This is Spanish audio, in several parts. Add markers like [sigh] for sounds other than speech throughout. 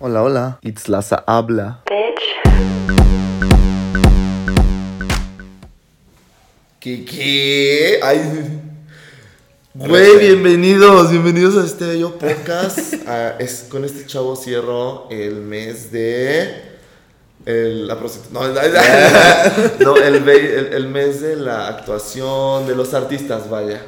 Hola, hola. Itzlaza habla. ¿Qué qué? Ay. Güey, bienvenidos, bienvenidos a este bello podcast. [laughs] Ah, es, con este chavo cierro el mes de. El, la no, no, [laughs] [laughs] el- el mes de la actuación, de los artistas, vaya.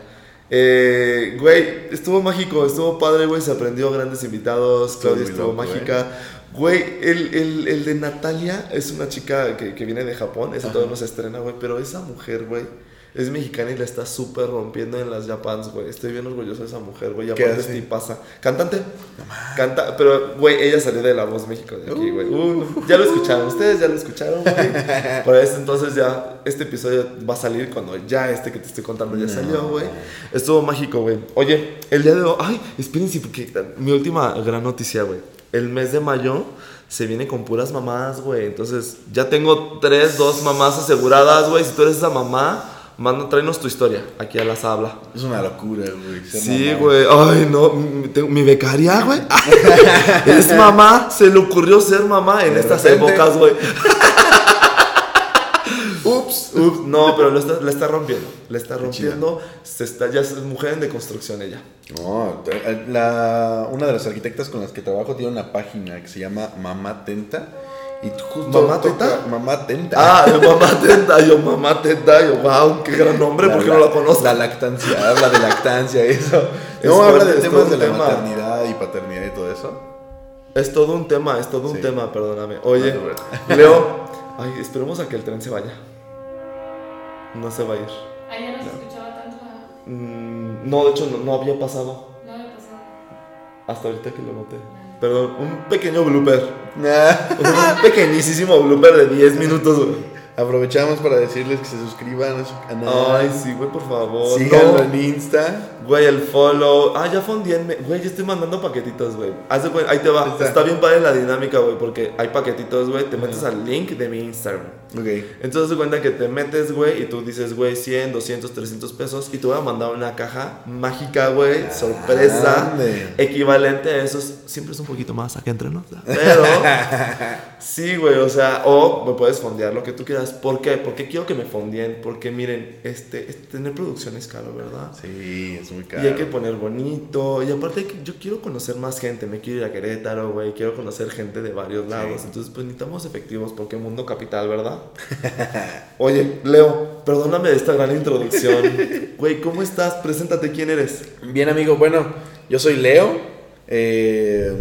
Eh, güey, estuvo mágico, estuvo padre, güey. Se aprendió grandes invitados. Claudia estuvo loco, mágica. Güey, el, el, el de Natalia es una chica que, que viene de Japón. Esa todavía no se estrena, güey. Pero esa mujer, güey, es mexicana y la está súper rompiendo en las Japans, güey. Estoy bien orgulloso de esa mujer, güey. ¿Qué aparte es pasa. Cantante. Canta, pero, güey, ella salió de La Voz México de aquí, güey. Uh, ya lo escucharon, ustedes ya lo escucharon, güey. [laughs] Por eso entonces ya, este episodio va a salir cuando ya este que te estoy contando ya salió, güey. Estuvo mágico, güey. Oye, el día de hoy, ay, espérense, porque mi última gran noticia, güey. El mes de mayo se viene con puras mamás, güey. Entonces, ya tengo tres, dos mamás aseguradas, güey. Si tú eres esa mamá, manda, tráenos tu historia aquí a las habla. Es una locura, güey. Sí, güey. Ay, no. Mi, tengo- mi becaria, güey. [laughs] es mamá. Se le ocurrió ser mamá en De estas repente. épocas, güey. [laughs] ups, ups. No, pero lo está, la está rompiendo. Le está rompiendo. Se está, ya es mujer en deconstrucción ella. No, te- la, una de las arquitectas con las que trabajo tiene una página que se llama Mamá Tenta. Y justo ¿Mamá toca- Tenta? Mamá Tenta. Ah, yo mamá tenta, yo mamá tenta, yo wow, qué gran nombre, La- porque la- no la conozco. La lactancia, habla de lactancia, eso. [laughs] Es No, habla de temas de un la tema. maternidad y paternidad y todo eso. Es todo un tema, es todo un Sí. tema, perdóname. Oye, No, [laughs] Leo, ay, esperemos a que el tren se vaya. No se va a ir. Ayer no se escuchaba tanto. Mm, no, de hecho, no, no había pasado. no me pasó. Hasta ahorita que lo noté. Perdón, un pequeño blooper. Nah. Un pequeñísimo blooper de 10 minutos, güey. Aprovechamos para decirles que se suscriban a su canal. Ay, sí, güey, por favor. Síganlo No. en Insta. Güey, el follow. Ah, ya fondienme. Güey, yo estoy mandando paquetitos, güey. Ahí te va. Está. Está. bien padre la dinámica, güey, porque hay paquetitos, güey. Te metes al link de mi Instagram. Ok. Entonces, de cuenta que te metes, güey, y tú dices, güey, 100, 200, 300 pesos. Y te voy a mandar una caja mágica, güey, sorpresa. Grande. Equivalente a esos. Siempre es un poquito más acá entre nos. Pero. [laughs] sí, güey, o sea, o me puedes fondear lo que tú quieras. ¿Por qué? Porque quiero que me fondien. Porque miren, este, este- tener producción es caro, ¿verdad? Sí, es muy caro. Y hay que poner bonito. Y aparte, yo quiero conocer más gente. Me quiero ir a Querétaro, güey. Quiero conocer gente de varios lados. Entonces, pues necesitamos efectivos porque mundo capital, ¿verdad? [laughs] Oye, Leo, perdóname de esta gran introducción. [laughs] Güey, ¿cómo estás? Preséntate, ¿quién eres? Bien, amigo, bueno, yo soy Leo. Eh,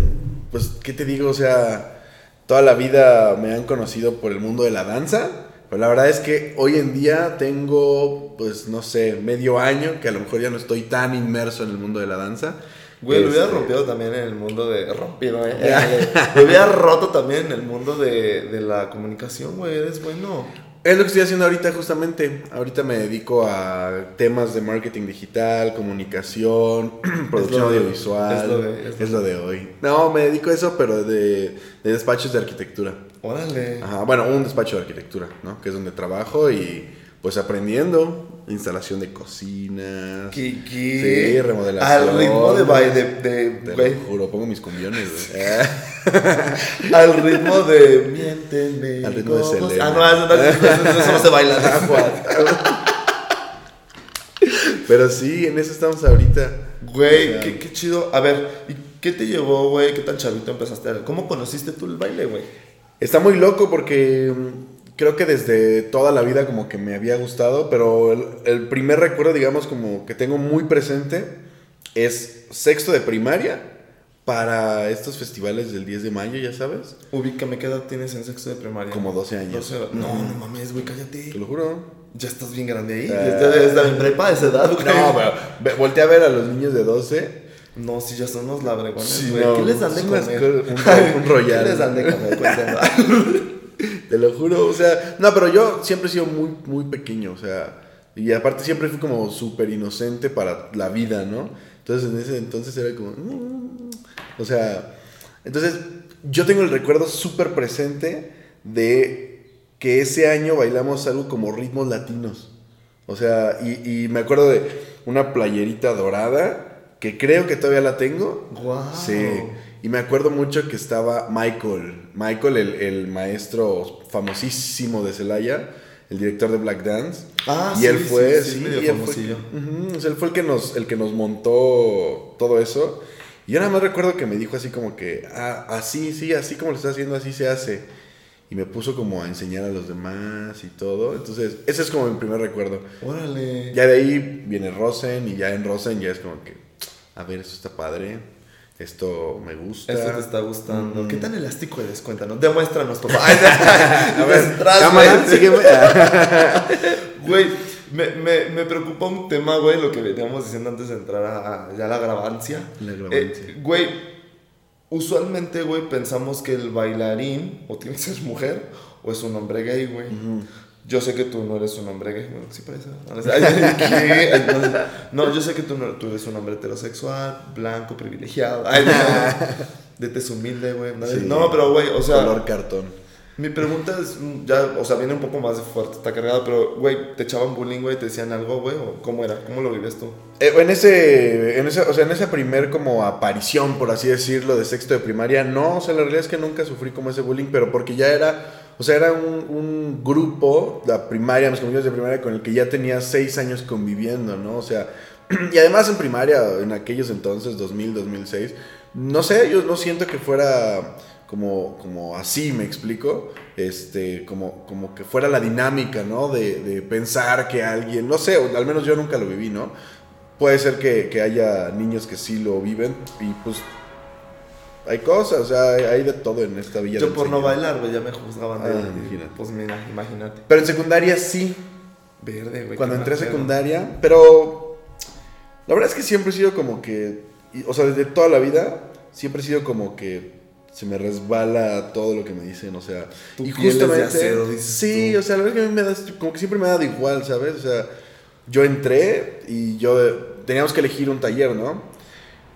pues, ¿qué te digo? O sea, toda la vida me han conocido por el mundo de la danza. Pero la verdad es que hoy en día tengo, pues, no sé, medio año, que a lo mejor ya no estoy tan inmerso en el mundo de la danza. Güey, lo hubiera Este, rompido también en el mundo de. Rompido, eh. [laughs] Lo hubiera roto también en el mundo de, de la comunicación, güey. Eres bueno. Es lo que estoy haciendo ahorita justamente. Ahorita me dedico a temas de marketing digital, comunicación, [clears throat] producción de- audiovisual. es lo de- es es lo de hoy. No, me dedico a eso, pero de, de despachos de arquitectura. Órale. Ajá, bueno, un despacho de arquitectura, ¿no? Que es donde trabajo y pues aprendiendo instalación de cocinas. ¿Qué, Sí, remodelación. Al ritmo de baile, de, Te de- lo juro, pongo mis cumbiones, güey. [laughs] Al ritmo de miénteme. Al ritmo de Selena. Ah, no, no, eso- no se [laughs] baila. Pero sí, en eso estamos ahorita. Güey, O sea, qué, qué chido. A ver, ¿y qué te llevó, güey? ¿Qué tan chavito empezaste? a- ¿Cómo conociste tú el baile, güey? Está muy loco porque mm, creo que desde toda la vida como que me había gustado, pero el, el primer recuerdo, digamos, como que tengo muy presente es sexto de primaria para estos festivales del 10 de mayo, ya sabes. Ubícame, ¿qué edad tienes en sexto de primaria? Como 12 años. 12 No, no mames, güey, cállate. Te lo juro. Ya estás bien grande ahí. Ah. Ya estás estás en prepa a esa edad, güey. No, pero volteé a ver a los niños de 12. No, si ya son unos labregones, Sí, güey. no, ¿Qué les dan de comer? un- un royal. [laughs] ¿Qué les dan de comer? [laughs] Te lo juro, o sea, no, pero yo siempre he sido muy, muy pequeño, o sea, y aparte siempre fui como súper inocente para la vida, ¿no? Entonces en ese entonces era como, "Mm". o sea, entonces yo tengo el recuerdo súper presente de que ese año bailamos algo como ritmos latinos, o sea, y, y me acuerdo de una playerita dorada que creo que todavía la tengo. Guau. Sí. Y me acuerdo mucho que estaba Michael. Michael, el, el maestro famosísimo de Celaya, el director de Black Dance. Ah, y sí, él fue, sí, sí, medio y él fue, famosillo. O sea, él fue el que nos, el que nos montó todo eso. Y yo nada más recuerdo que me dijo así como que, ah, así, sí, así como lo está haciendo, así se hace. Y me puso como a enseñar a los demás y todo. Entonces, ese es como mi primer recuerdo. Órale. Ya de ahí viene Rosen y ya en Rosen ya es como que, a ver, esto está padre, esto me gusta. Esto te está gustando. ¿Qué tan elástico eres? Cuéntanos. Demuéstranos, papá. [laughs] A ver, Cámara, sígueme. [laughs] Güey, me, me, me preocupa un tema, güey, lo que veníamos diciendo antes de entrar a, a- ya la grabancia. La grabancia. Eh, güey, usualmente, güey, pensamos que el bailarín o tiene que ser mujer o es un hombre gay, güey. Yo sé que tú no eres un hombre gay. Bueno, sí parece. ¿no? Ay, ¿qué? Ay, No, no, yo sé que tú, no, tú eres un hombre heterosexual, blanco, privilegiado. Ay, no. De tez humilde, güey. No, Sí. no, pero, güey, o sea... Color cartón. Mi pregunta es, mm, ya, o sea, viene un poco más de fuerte, está cargada, pero, güey, ¿te echaban bullying, güey? ¿Te decían algo, güey? ¿O cómo era? ¿Cómo lo vives tú? Eh, en ese, en ese, o sea, en esa primer como aparición, por así decirlo, de sexto de primaria, no, o sea, la realidad es que nunca sufrí como ese bullying, pero porque ya era, o sea, era un, un grupo, la primaria, mis compañeros de primaria, con el que ya tenía seis años conviviendo, ¿no? O sea, [clears throat] y además en primaria, en aquellos entonces, 2000, 2006, no sé, yo no siento que fuera como, como así, me explico, este, como, como que fuera la dinámica, ¿no? De, pensar que alguien, no sé, al menos yo nunca lo viví, ¿no? Puede ser que, que haya niños que sí lo viven y pues hay cosas, o sea, hay, de todo en esta villa. Yo por no bailar, güey, ya me juzgaban. de- Ah, imagínate. Pues mira, imagínate. Pero en secundaria sí, Verde, güey. cuando entré a secundaria, pero la verdad es que siempre he sido como que, o sea, desde toda la vida, siempre he sido como que se me resbala todo lo que me dicen, o sea, Tu y piel es de justamente, acero, dices sí, tú. o sea, la verdad es que a mí me da, como que siempre me ha dado igual, ¿sabes? O sea, yo entré y yo, teníamos que elegir un taller, ¿no?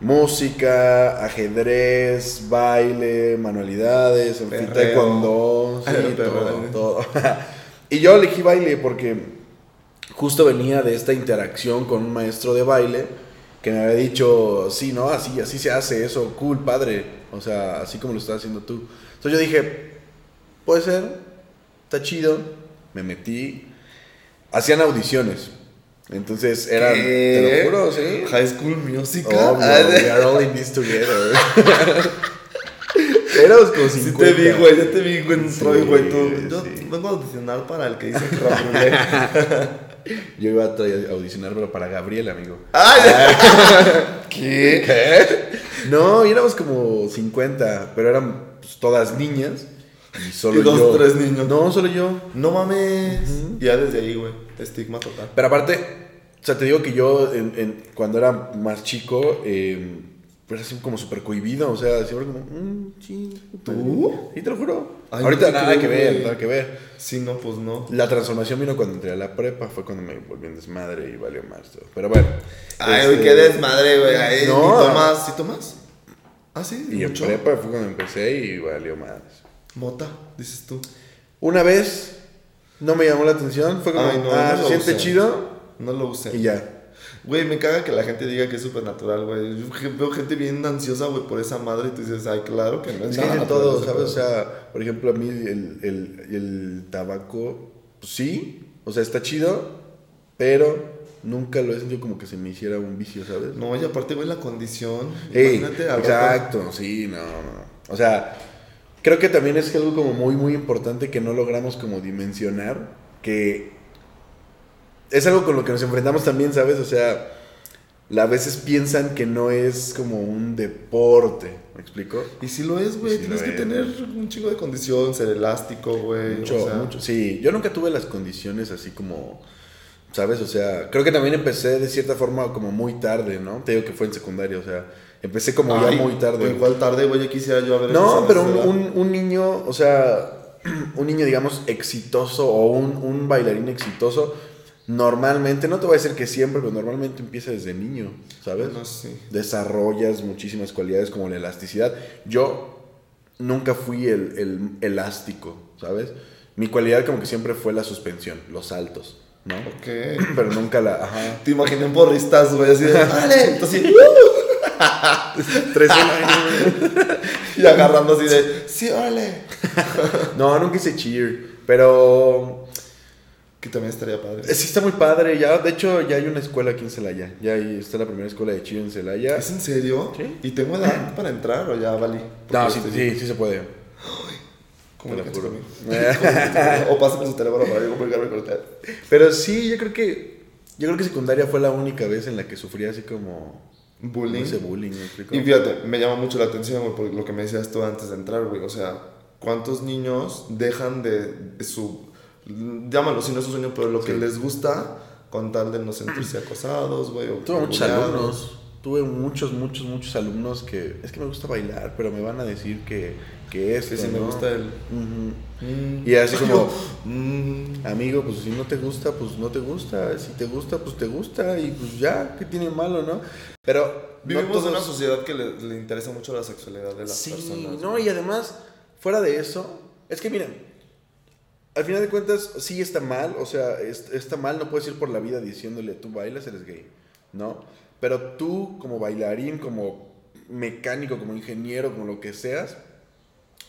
Música, ajedrez, baile, manualidades, taekwondo, [laughs] sí, todo, todo. [laughs] y yo elegí baile porque justo venía de esta interacción con un maestro de baile que me había dicho, sí, ¿no? Así, así se hace eso, cool, padre. O sea, así como lo estás haciendo tú. Entonces yo dije, puede ser, está chido. Me metí. Hacían audiciones. Entonces eran, ¿Qué? te lo juro, sí. High School Musical. Obvio, Ah, we are all in this together. [laughs] Éramos como Sí 50. te vi, güey, ya te vi, en Sí, Troy, güey. tú- Yo sí. vengo a audicionar para el que dice que rapulé. [laughs] Yo iba a audicionar pero para Gabriel, amigo. ¡Ay! [laughs] ¿Qué? No, éramos como 50, pero eran pues, todas niñas. Y solo Y dos, yo. tres niños. No, solo yo. No mames. Ya desde ahí, güey. Estigma total. Pero aparte, o sea, te digo que yo en- en- cuando era más chico, eh, pues así como súper cohibido, o sea, siempre como, mm, sí, ¿Tú? Sí, te lo juro. Ay, Ahorita no nada que ver, nada que ver. Sí, no, pues no. La transformación vino cuando entré a la prepa, fue cuando me volví en desmadre y valió más todo. Pero bueno. Ay, este, qué desmadre, güey. Ay, No. ¿y tomas? ¿Sí tomas? Ah, sí, Y en mucho. prepa fue cuando empecé y valió más. Mota, dices tú. Una vez no me llamó la atención, fue como, Ay, no, ah, no se siente usé. chido No lo usé. y ya. Güey, me caga que la gente diga que es súper natural, güey. Yo veo gente bien ansiosa, güey, por esa madre y tú dices, ay, claro que no es Es que todo, ¿sabes? O sea, por ejemplo, a mí el, el, el tabaco, pues sí, o sea, está chido, pero nunca lo he sentido como que se me hiciera un vicio, ¿sabes? No, y aparte, güey, la condición. Ey, exacto, sí, no, no. O sea, creo que también es algo como muy, muy importante que no logramos como dimensionar, que es algo con lo que nos enfrentamos también, ¿sabes? O sea, a veces piensan que no es como un deporte, ¿me explico? Y si lo es, güey, tienes que es. tener un chingo de condición, ser elástico, güey. Mucho, o sea, mucho. Sí, yo nunca tuve las condiciones así como, ¿sabes? O sea, creo que también empecé de cierta forma como muy tarde, ¿no? Te digo que fue en secundaria, o sea, empecé como ay, ya muy tarde. Igual tarde, güey, ya quisiera yo haber No, pero un, un- un niño, o sea, [clears throat] un niño, digamos, exitoso o un, un bailarín exitoso, normalmente, no te voy a decir que siempre, pero normalmente empieza desde niño, ¿sabes? No, sí. Desarrollas muchísimas cualidades como la elasticidad. Yo nunca fui el, el elástico, ¿sabes? Mi cualidad como que siempre fue la suspensión, los saltos, ¿no? Ok. [clears throat] Pero nunca la... Ajá. Te imaginé en porristas, güey, así de, [laughs] ¡dale! Entonces. [laughs] Tres años. Y agarrando así de, sí, órale. [laughs] No, nunca hice cheer. Pero Que también estaría padre. eh, sí está muy padre. Ya, de hecho, ya hay una escuela aquí en Celaya. Ya está la primera escuela de cheer en Celaya. ¿Es en serio? Sí. ¿Y tengo edad para entrar o ya valí? No, sí, sí, sí se puede. Te lo juro. o pásenme su teléfono para yo comunicarme con usted. Pero sí, yo creo que. Yo creo que secundaria fue la única vez en la que sufrí así como. Bullying. Ese bullying, ¿me explico? Y fíjate, me llama mucho la atención, güey, por lo que me decías tú antes de entrar, güey. O sea, ¿cuántos niños dejan de, su. Llámalo si no es su sueño, pero lo que les gusta con tal de no sentirse acosados, güey? o Tuve muchos alumnos. Tuve muchos, muchos, muchos alumnos que. Es que me gusta bailar, pero me van a decir que. Que esto, me gusta el. Mm. Y así como. Mm. Amigo, pues si no te gusta, pues no te gusta. Si te gusta, pues te gusta. Y pues ya, ¿qué tiene malo, no? Pero. no Vivimos en una todos- sociedad que le, le interesa mucho la sexualidad de las Sí, personas. no, y además, fuera de eso, es que miren, al final de cuentas, sí está mal, o sea, es- está mal, no puedes ir por la vida diciéndole, tú bailas, eres gay, ¿no? Pero tú, como bailarín, como mecánico, como ingeniero, como lo que seas,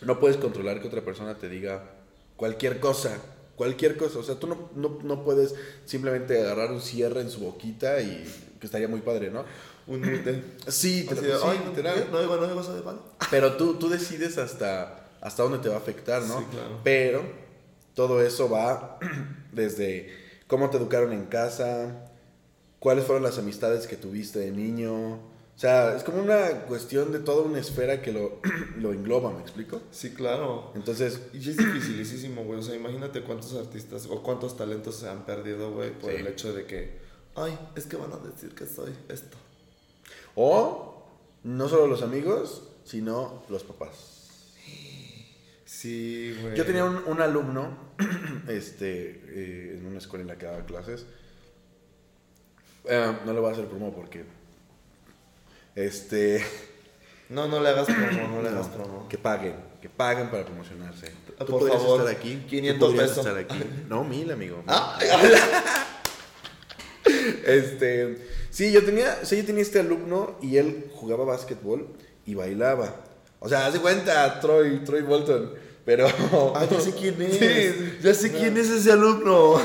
no puedes controlar que otra persona te diga cualquier cosa, cualquier cosa, o sea, tú no, no, no puedes simplemente agarrar un cierre en su boquita y que estaría muy padre, ¿no? Un mute. Sí, sí, ay, literal. no digo, no digo eso de palo. Pero tú, tú decides hasta, hasta dónde te va a afectar, ¿no? Sí, claro. Pero todo eso va [clears throat] desde cómo te educaron en casa, cuáles fueron las amistades que tuviste de niño. O sea, es como una cuestión de toda una esfera que lo, [clears throat] lo engloba, ¿me explico? Sí, claro. Entonces, Y es dificilísimo, güey. O sea, imagínate cuántos artistas o cuántos talentos se han perdido, güey, por Sí. el hecho de que, ay, es que van a decir que soy esto. o no solo los amigos, sino los papás. Sí, güey. Yo tenía un, un alumno [clears throat] este, eh, en una escuela en la que daba clases. Eh, no le voy a hacer promo porque. Este. No, no le hagas promo, no le hagas promo. que paguen, que paguen para promocionarse. Por Tú podrías favor, estar aquí. tú 500 podrías pesos. estar aquí. [laughs] No, mil, amigo. Ah, [laughs] Este. Sí, yo tenía, sí, yo tenía este alumno y él jugaba básquetbol y bailaba. O sea, haz de cuenta, Troy, Troy Bolton. Pero. Ah, ya sé quién [laughs] es. Sí. ya sé quién es ese alumno.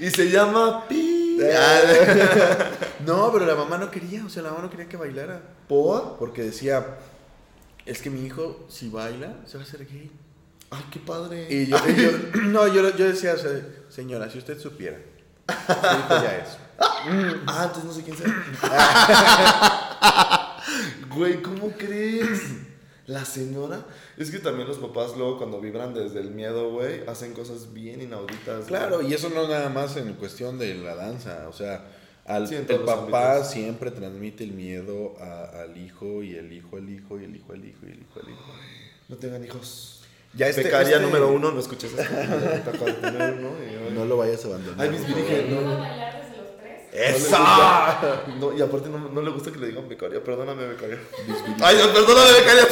y se llama Pi. [laughs] No, pero la mamá no quería, o sea, la mamá no quería que bailara. ¿Por? Porque decía, es que mi hijo, si baila, se va a hacer gay. Ay, qué padre. Y yo, y yo- no, yo, yo decía, o sea, señora, si usted supiera, su hijo ya es. Ah, entonces no sé quién sea. [laughs] Güey, ¿cómo crees? La señora. Es que también los papás luego cuando vibran desde el miedo, güey, hacen cosas bien inauditas. Claro, y eso no nada más en cuestión de la danza, o sea, al, Sí, el papá ámbitos. siempre transmite el miedo a- al hijo y el hijo al hijo y el hijo al hijo y el hijo al hijo. No tengan hijos. Ya este- Becaria este- número uno, no escuches esto. No lo vayas a abandonar. Ay, mis virgen, ¿Iba a [laughs] no. y aparte no, no le gusta que le digan becaria, perdóname becaria. Ay, no, perdóname becaria.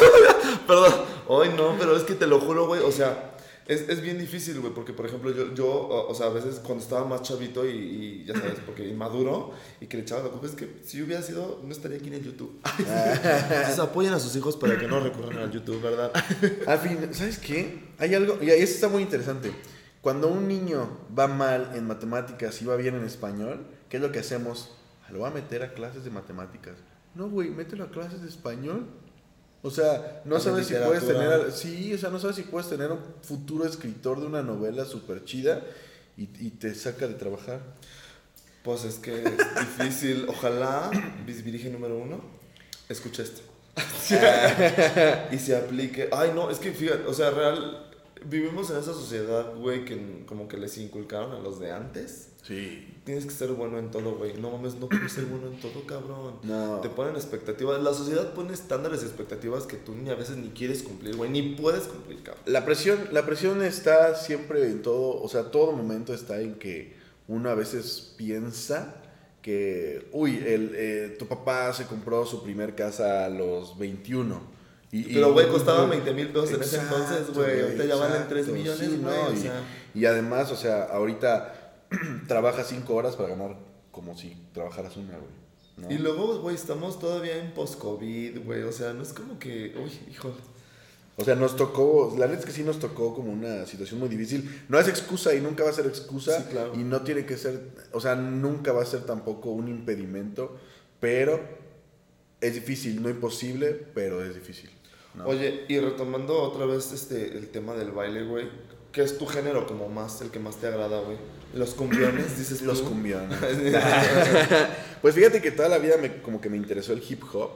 Perdón. Ay, no, pero es que te lo juro, güey, o sea, es, es bien difícil, güey, porque por ejemplo yo, yo, o sea, a veces cuando estaba más chavito y, y ya sabes, [laughs] porque inmaduro y que le echaba la culpa, es que si yo hubiera sido, no estaría aquí en el YouTube. [laughs] Entonces apoyen a sus hijos para que no recurran al YouTube, ¿verdad? Al fin, ¿sabes qué? Hay algo, y eso está muy interesante. Cuando un niño va mal en matemáticas y va bien en español, ¿qué es lo que hacemos? Lo voy a meter a clases de matemáticas. No, güey, mételo a clases de español. O sea, no sabes si puedes tener, sí, o sea, no sabes si puedes tener un futuro escritor de una novela súper chida y, y te saca de trabajar. Pues es que es [laughs] difícil. Ojalá, Virgen número uno, escuche esto. [laughs] y se aplique. Ay, no, es que fíjate, o sea, real, vivimos en esa sociedad, güey, que como que les inculcaron a los de antes. Sí. Tienes que ser bueno en todo, güey. No mames, no puedes ser bueno en todo, cabrón. No. Te ponen expectativas. La sociedad pone estándares y expectativas que tú ni a veces ni quieres cumplir, güey. Ni puedes cumplir, cabrón. La presión, la presión está siempre en todo, o sea, todo momento está en que uno a veces piensa que, uy, el, eh, tu papá se compró su primer casa a los 21. Y, Pero, güey, costaba 20 mil pesos en ese entonces, güey. Ahorita ya valen exacto, 3 millones, sí, güey. no, o y, sea. y además, o sea, ahorita [clears throat] trabajas 5 horas para ganar como si trabajaras una, güey. ¿no? Y luego, güey, estamos todavía en post-COVID, güey. O sea, no es como que. Uy, híjole. O sea, nos tocó, la neta es que sí nos tocó como una situación muy difícil. No es excusa y nunca va a ser excusa. Sí, claro. Y no tiene que ser, o sea, nunca va a ser tampoco un impedimento. Pero es difícil, no imposible, pero es difícil. ¿No? Oye, y retomando otra vez este el tema del baile, güey. ¿Qué es tu género como más, el que más te agrada, güey? Los cumbiones, dices Los tú? cumbiones. [laughs] pues fíjate que toda la vida me, como que me interesó el hip hop,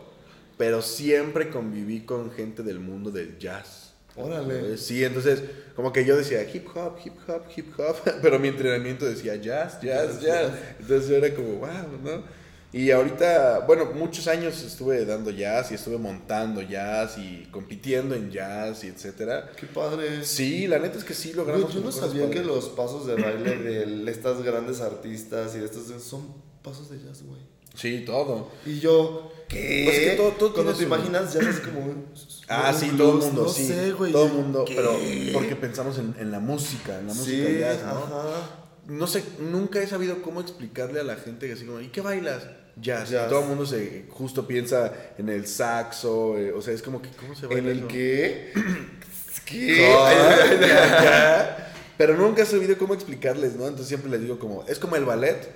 pero siempre conviví con gente del mundo del jazz. Órale. Sí, entonces como que yo decía hip hop, hip hop, hip hop, [laughs] pero mi entrenamiento decía jazz, jazz, Jazz. Entonces yo era como, wow, ¿no? Y ahorita, bueno, muchos años estuve dando jazz y estuve montando jazz y compitiendo en jazz y etcétera. Qué padre. Sí, la neta es que sí logramos. yo no cosas sabía que los pasos de baile de estas grandes artistas y de estos son pasos de jazz, güey. Sí, todo. Y yo, ¿qué? Pues es que todo- todo Cuando te su- imaginas jazz es como un- Ah, un sí, blues, todo el mundo, no sí. sé, güey. todo el mundo, ¿Qué? pero porque pensamos en, en la música, en la música Sí, jazz, ¿no? ajá. No sé, nunca he sabido cómo explicarle a la gente que así como, ¿y qué bailas? Jazz. Jazz. Todo el mundo se justo piensa en el saxo, eh, o sea, es como que, ¿cómo se baila ¿En el eso? qué? [clears throat] ¿Qué? [laughs] [laughs] Pero nunca he sabido cómo explicarles, ¿no? Entonces siempre les digo como, es como el ballet,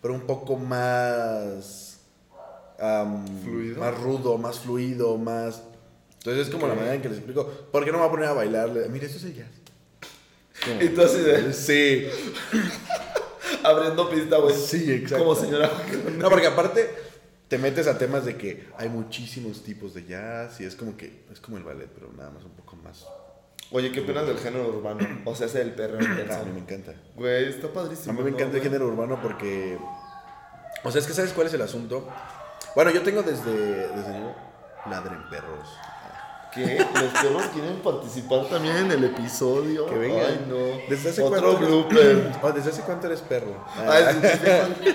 pero un poco más... am, ¿Fluido? Más rudo, más fluido, más... Entonces es como la manera en que les explico, ¿por qué no me voy a poner a bailarle? Mira, esto es el jazz. De- Sí, [laughs] Abriendo pista, güey. sí, exacto. Como señora. No, porque aparte te metes a temas de que hay muchísimos tipos de jazz y es como que es como el ballet, pero nada más un poco más. Oye, ¿qué opinas del género urbano? O sea, ese del perro Ah, a mí me encanta. Güey, está padrísimo. A mí me ¿no, encanta el güey? género urbano porque. O sea, es que ¿sabes cuál es el asunto? Bueno, yo tengo desde. desde niño, ladren perros. ¿Qué? ¿Los perros quieren participar también en el episodio? Que vengan. Ay, no. ¿Desde hace Otro cuánto eres- blooper. Oh, [laughs] ¿Desde hace cuánto eres perro? Ay, sí.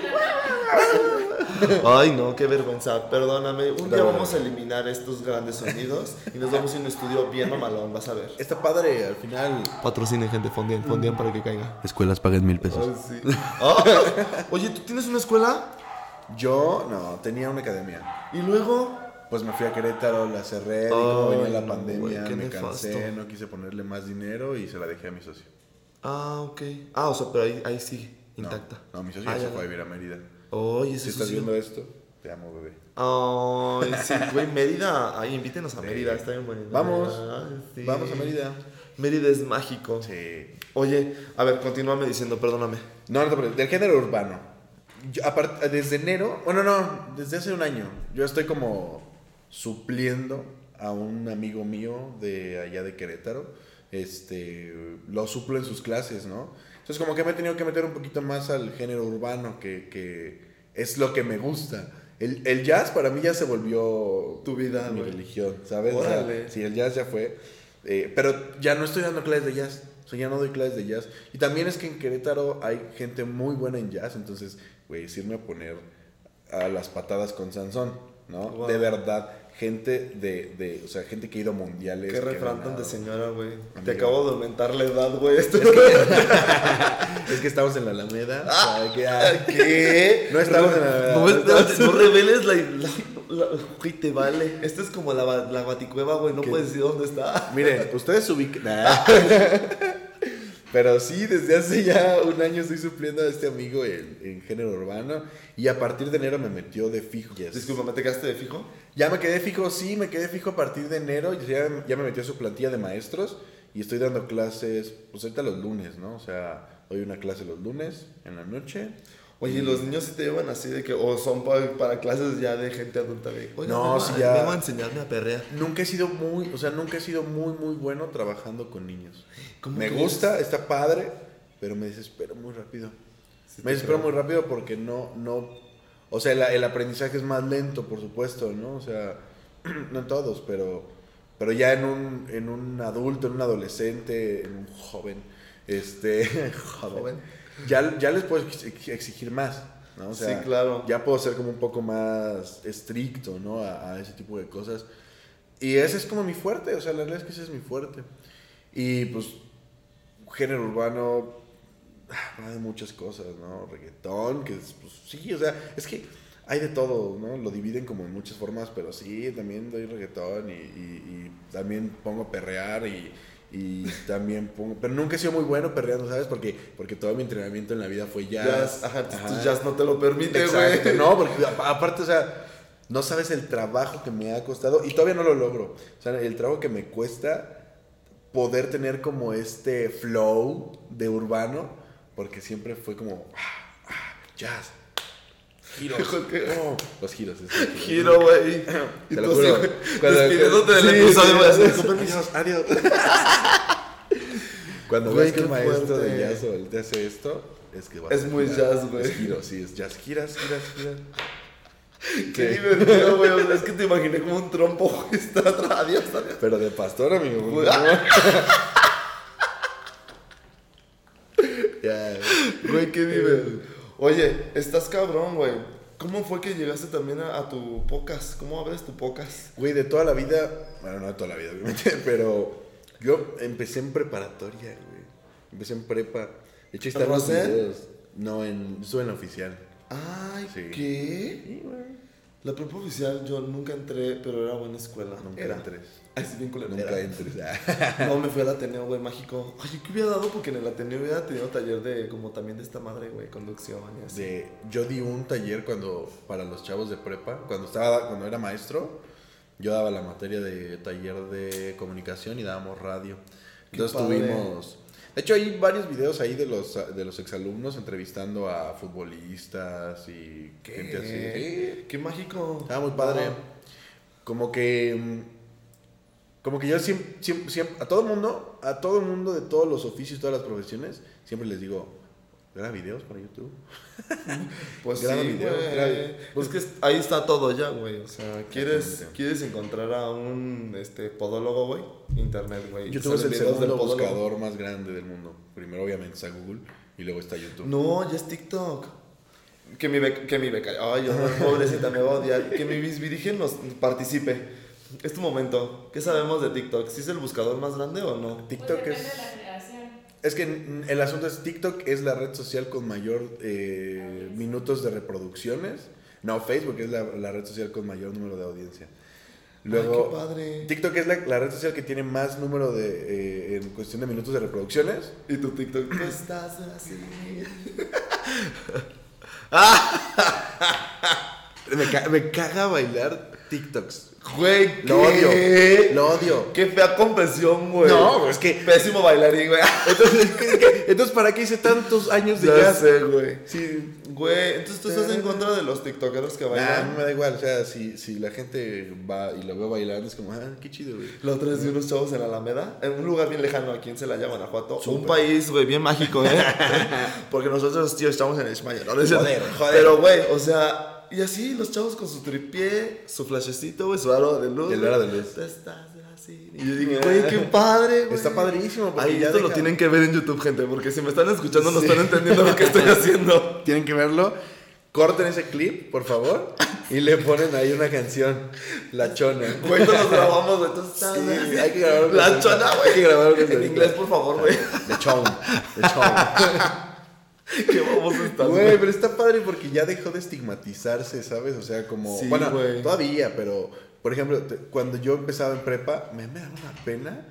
Ay, no, qué vergüenza. Perdóname. Un día vamos a eliminar estos grandes sonidos y nos vamos a un estudio bien mamalón, vas a ver. Está padre, al final. Patrocinen, gente, fondian, fondian para que caiga. Escuelas paguen mil pesos. Ay, sí. Ah, Oye, ¿tú tienes una escuela? Yo, no, tenía una academia. Y luego. Pues me fui a Querétaro, la cerré, y como venía la no, pandemia, me nefasto. cansé, no quise ponerle más dinero y se la dejé a mi socio. Ah, ok. Ah, o sea, pero ahí, ahí sigue, intacta. No, mi socio Ah, ya se fue a vivir a Mérida. Oye, Si ese estás viendo esto, te amo, bebé. Ay, sí, [laughs] güey, Mérida. Ay, invítenos a. Mérida, está bien bueno. Vamos, Ay, sí. vamos a Mérida. Mérida es mágico. Sí. Oye, a ver, continúame diciendo, perdóname. No, no te preocupes, del género urbano. Yo, apart- desde enero, bueno, no, desde hace un año, yo estoy como supliendo a un amigo mío de allá de Querétaro. Este, lo suplo en sus clases, ¿no? Entonces, como que me he tenido que meter un poquito más al género urbano, que, que es lo que me gusta. El, el jazz para mí ya se volvió Tu vida, mi religión, ¿sabes? O sea, Órale. sí, el jazz ya fue. Eh, pero ya no estoy dando clases de jazz. O sea, ya no doy clases de jazz. Y también es que en Querétaro hay gente muy buena en jazz. Entonces, güey, es irme a poner a las patadas con Sansón, ¿no? Wow. De verdad, gente de, de, o sea, gente que ha ido a mundiales. Qué refrán tan de señora, güey. Te acabo de aumentar la edad, güey. Es que [laughs] estamos en la Alameda. o sea, que, ah, ¿Qué? No estamos en la- No, espérate, no reveles la. la, güey, te vale. Esto es como la, la baticueva, güey. No ¿Qué? puedes decir dónde está. Miren, ustedes ubican. Nah. [laughs] Pero sí, desde hace ya un año estoy supliendo a este amigo en, en género urbano. Y a partir de enero me metió de fijo. Yes. Disculpa, ¿te quedaste de fijo? Ya me quedé fijo, sí, me quedé fijo a partir de enero. Ya, ya me metió a su plantilla de maestros. Y estoy dando clases, pues ahorita los lunes, ¿no? O sea, doy una clase los lunes en la noche. Oye, ¿y los niños sí te llevan así de que. O son pa- para, clases ya de gente adulta de. Oiga, No, sí, a- ya. A enseñarme a perrear. Nunca he sido muy, o sea, nunca he sido muy, muy bueno trabajando con niños. ¿Cómo Me gusta, está padre, pero me desespero muy rápido. Sí me desespero creo. muy rápido porque no, no, o sea, el, el aprendizaje es más lento, por supuesto, ¿no? O sea, [clears throat] no en todos, pero, pero ya en un, en un adulto, en un adolescente, en un joven, este, [laughs] joven, Joven. Ya, ya les puedo ex- exigir más, ¿no? O sea, Sí, claro. ya puedo ser como un poco más estricto, ¿no? A, a ese tipo de cosas. Y ese es como mi fuerte, o sea, la verdad es que ese es mi fuerte. Y pues, género urbano, ah, va de muchas cosas, ¿no? Reggaetón, que es, pues sí, o sea, es que hay de todo, ¿no? Lo dividen como en muchas formas, pero sí, también doy reggaetón y, y- y también pongo perrear y, y también pongo... Pero nunca he sido muy bueno perreando, ¿sabes? Porque, porque todo mi entrenamiento en la vida fue jazz. Jazz, ajá, Ajá. jazz no te lo permite, güey. no, porque aparte, o sea, no sabes el trabajo que me ha costado y todavía no lo logro. O sea, el trabajo que me cuesta poder tener como este flow de urbano, porque siempre fue como ah, ah, jazz. Giros. Oh, los giros. es giro. Güey. Te lo juro. Cuando- despidiéndote del episodio, con permiso. adiós. [laughs] Cuando Güey, ves que el qué maestro fuerte. de jazz o te hace esto, es que Es a muy girar. jazz, güey. Es giro, sí, es jazz. Giras, giras, giras. [laughs] Qué Sí. divertido, güey. O sea, es que te imaginé como un trompo, güey. Está atrás. Adiós, adiós. Pero de pastor, amigo. favor. [laughs] ya. Güey, qué divertido. Oye, estás cabrón, güey. ¿Cómo fue que llegaste también a, a tu pocas? ¿Cómo abres tu pocas? Güey, de toda la vida, bueno, no de toda la vida, obviamente, [laughs] pero yo empecé en preparatoria, güey. Empecé en prepa. De hecho, están los videos. No, en, yo estuve en la oficial. Ay, Sí. ¿qué? Sí, güey. La prepa oficial yo nunca entré, pero era buena escuela. Nunca era. entres. Ay, sí, bien culero. Nunca entres. [laughs] No, me fui al Ateneo, güey, mágico. Ay, ¿qué hubiera dado? Porque en el Ateneo hubiera tenido taller de, como también de esta madre, güey, conducción y así. De, yo di un taller cuando para los chavos de prepa, cuando estaba cuando era maestro, yo daba la materia de taller de comunicación y dábamos radio. Qué Entonces padre. tuvimos de hecho hay varios videos ahí de los de los exalumnos entrevistando a futbolistas y gente así. Sí. ¿Qué? Qué mágico. Estaba muy padre. Wow. Como que. Como que yo siempre, siempre, a todo el mundo, a todo el mundo de todos los oficios, todas las profesiones, siempre les digo, graba videos para YouTube. [laughs] Pues Graba sí, video, güey. graba- Pues que ahí está todo ya, güey. O sea, ¿quieres. ¿quieres encontrar a un este, podólogo, güey? Internet, güey. YouTube es el videos segundo buscador más grande del mundo. Primero, obviamente, está Google y luego está YouTube. No, ya es TikTok. Que mi, beca, que mi beca. Ay, yo, pobrecita, me va a odiar. Que mi Virgen nos participe. Es tu momento. ¿Qué sabemos de TikTok? ¿Si es el buscador más grande o no? TikTok pues es. de la generación. Es que el asunto es TikTok es la red social con mayor eh, minutos de reproducciones. No, Facebook es la, la red social con mayor número de audiencia. Luego, Ay, qué padre. TikTok es la, la red social que tiene más número de eh, en cuestión de minutos de reproducciones. Y tu TikTok. Tú estás así. [laughs] Me, ca- me caga bailar TikToks. Güey, Lo odio. Lo odio. Qué fea confesión, güey. No, es que- Pésimo bailarín, güey. Entonces, ¿qué- qué- entonces, ¿para qué hice tantos años de jazz? sé, güey. Sí. Güey, entonces tú estás en contra de los tiktokeros que bailan. no me da igual. O sea, si, si la gente va y lo veo bailando, es como, ah, qué chido, güey. La otra vez vi unos chavos en la Alameda, en un lugar bien lejano aquí en Celaya, Guanajuato. Un país, güey, bien mágico, ¿eh? [laughs] Porque nosotros, tío, estamos en España. Joder, joder. Pero, güey, o sea, y así los chavos con su tripié, su flashecito, güey, su aro de luz. El güey. aro de luz. Tú estás así. Y yo dije, güey, qué [laughs] padre, güey. Está padrísimo, Ahí ya esto lo deja- tienen que ver en YouTube, gente, porque si me están escuchando no Sí. están entendiendo lo que estoy [laughs] haciendo. Tienen que verlo. Corten ese clip, por favor, y le ponen ahí una canción, La Chona. [laughs] Güey, no nos grabamos, güey. Sí, hay que grabarlo. La chona, güey. Hay que grabarlo. En inglés, por favor, güey. The Chon. The Chon. [laughs] Qué vamos estás, Güey, pero está padre porque ya dejó de estigmatizarse, ¿sabes? O sea, como. Sí, bueno, güey. todavía, pero. Por ejemplo, te- cuando yo empezaba en prepa, me, me daba una pena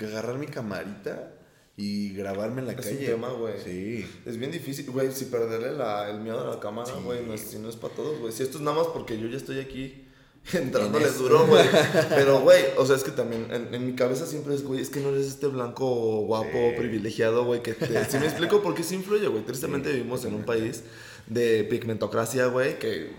agarrar mi camarita y grabarme en la Es calle. un tema, güey. Sí. Es bien difícil, güey, si perderle la, el miedo a la cámara, Sí. güey, no es, si no es para todos, güey. Si esto es nada más porque yo ya estoy aquí [laughs] entrándole duro, güey. [laughs] Pero, güey, o sea, es que también en, en mi cabeza siempre es, güey, es que no eres este blanco guapo, Sí. privilegiado, güey, que te... Si me explico por qué se influye, güey. Tristemente vivimos en un país de pigmentocracia, güey, que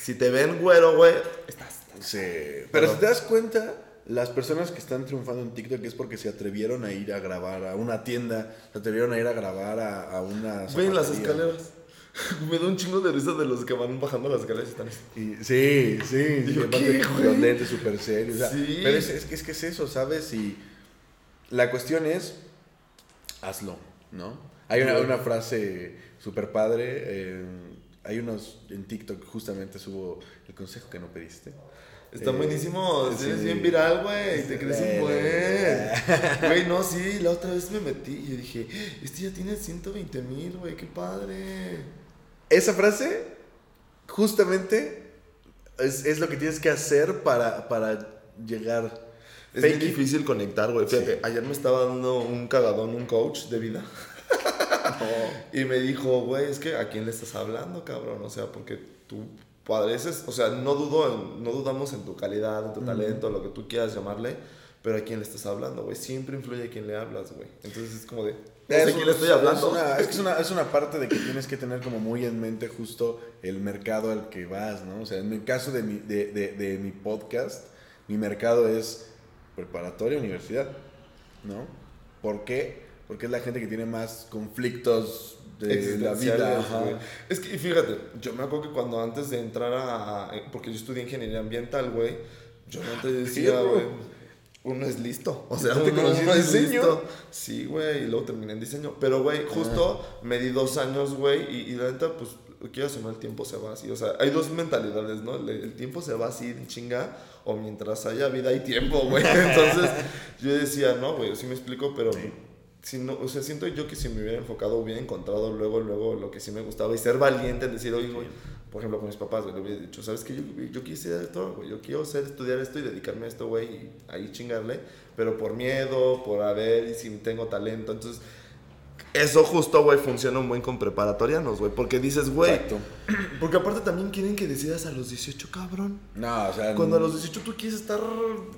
si te ven güero, güey, estás... Sí. Pero, Pero- si te das cuenta, las personas que están triunfando en TikTok es porque se atrevieron a ir a grabar a una tienda, se atrevieron a ir a grabar a, a una. Ven las escaleras. [laughs] Me da un chingo de risa de los que van bajando las escaleras y están así. Y- sí, sí. Digo, ¿qué, los lentes súper serios. o sea, Sí. Pero es, es, que- es que es eso, ¿sabes? Y la cuestión es, hazlo, ¿no? Hay una, una frase súper padre. eh, hay unos en TikTok, justamente subo el consejo que no pediste. Están Eh, buenísimos, sí. eres bien viral, güey, te crees un buen. [laughs] Güey, no, sí, la otra vez me metí y dije, este ya tiene 120 mil, güey, qué padre. Esa frase justamente es, es lo que tienes que hacer para, para llegar. Es Fake bien it. difícil conectar, güey. Fíjate, ayer me estaba dando un cagadón, un coach de vida. [laughs] Y me dijo, güey, es que a quién le estás hablando, cabrón. O sea, porque tú pareces, o sea, no dudo, no dudamos en tu calidad, en tu talento, lo que tú quieras llamarle, pero a quién le estás hablando, güey. Siempre influye a quién le hablas, güey. Entonces es como de, no sé Es a quién le estoy es hablando. una- Es, que es, una, es una parte de que tienes que tener como muy en mente justo el mercado al que vas, ¿no? O sea, en el caso de mi, de, de- de mi podcast, mi mercado es preparatoria, universidad, ¿no? ¿Por qué? Porque es la gente que tiene más conflictos de la vida. Ajá. Es que, y fíjate, yo me acuerdo que cuando antes de entrar a. porque yo estudié ingeniería ambiental, güey, yo no te decía, Fierro. güey, uno es listo. O sea, ¿No te uno, conocí en uno es diseño? Ah. listo. Sí, güey, y luego terminé en diseño. Pero, güey, justo me di dos años, güey, y, y la neta, pues, quieras o no, el tiempo se va así. O sea, hay dos mentalidades, ¿no? El, el tiempo se va así chinga, o mientras haya vida hay tiempo, güey. [laughs] Entonces, yo decía, no, güey, sí me explico, pero. Si no, o sea, siento yo que si me hubiera enfocado, hubiera encontrado luego, luego lo que sí me gustaba y ser valiente en decir, oye, güey, por ejemplo, con mis papás, güey, le hubiera dicho, ¿sabes qué? Yo, yo quise esto, güey, yo quiero ser, estudiar esto y dedicarme a esto, güey, y ahí chingarle, pero por miedo, por a ver y si tengo talento, entonces, eso justo, güey, funciona un buen con preparatorianos, güey, porque dices, güey, [clears throat] porque aparte también quieren que decidas a los 18, cabrón. No, o sea. Cuando a los 18 tú quieres estar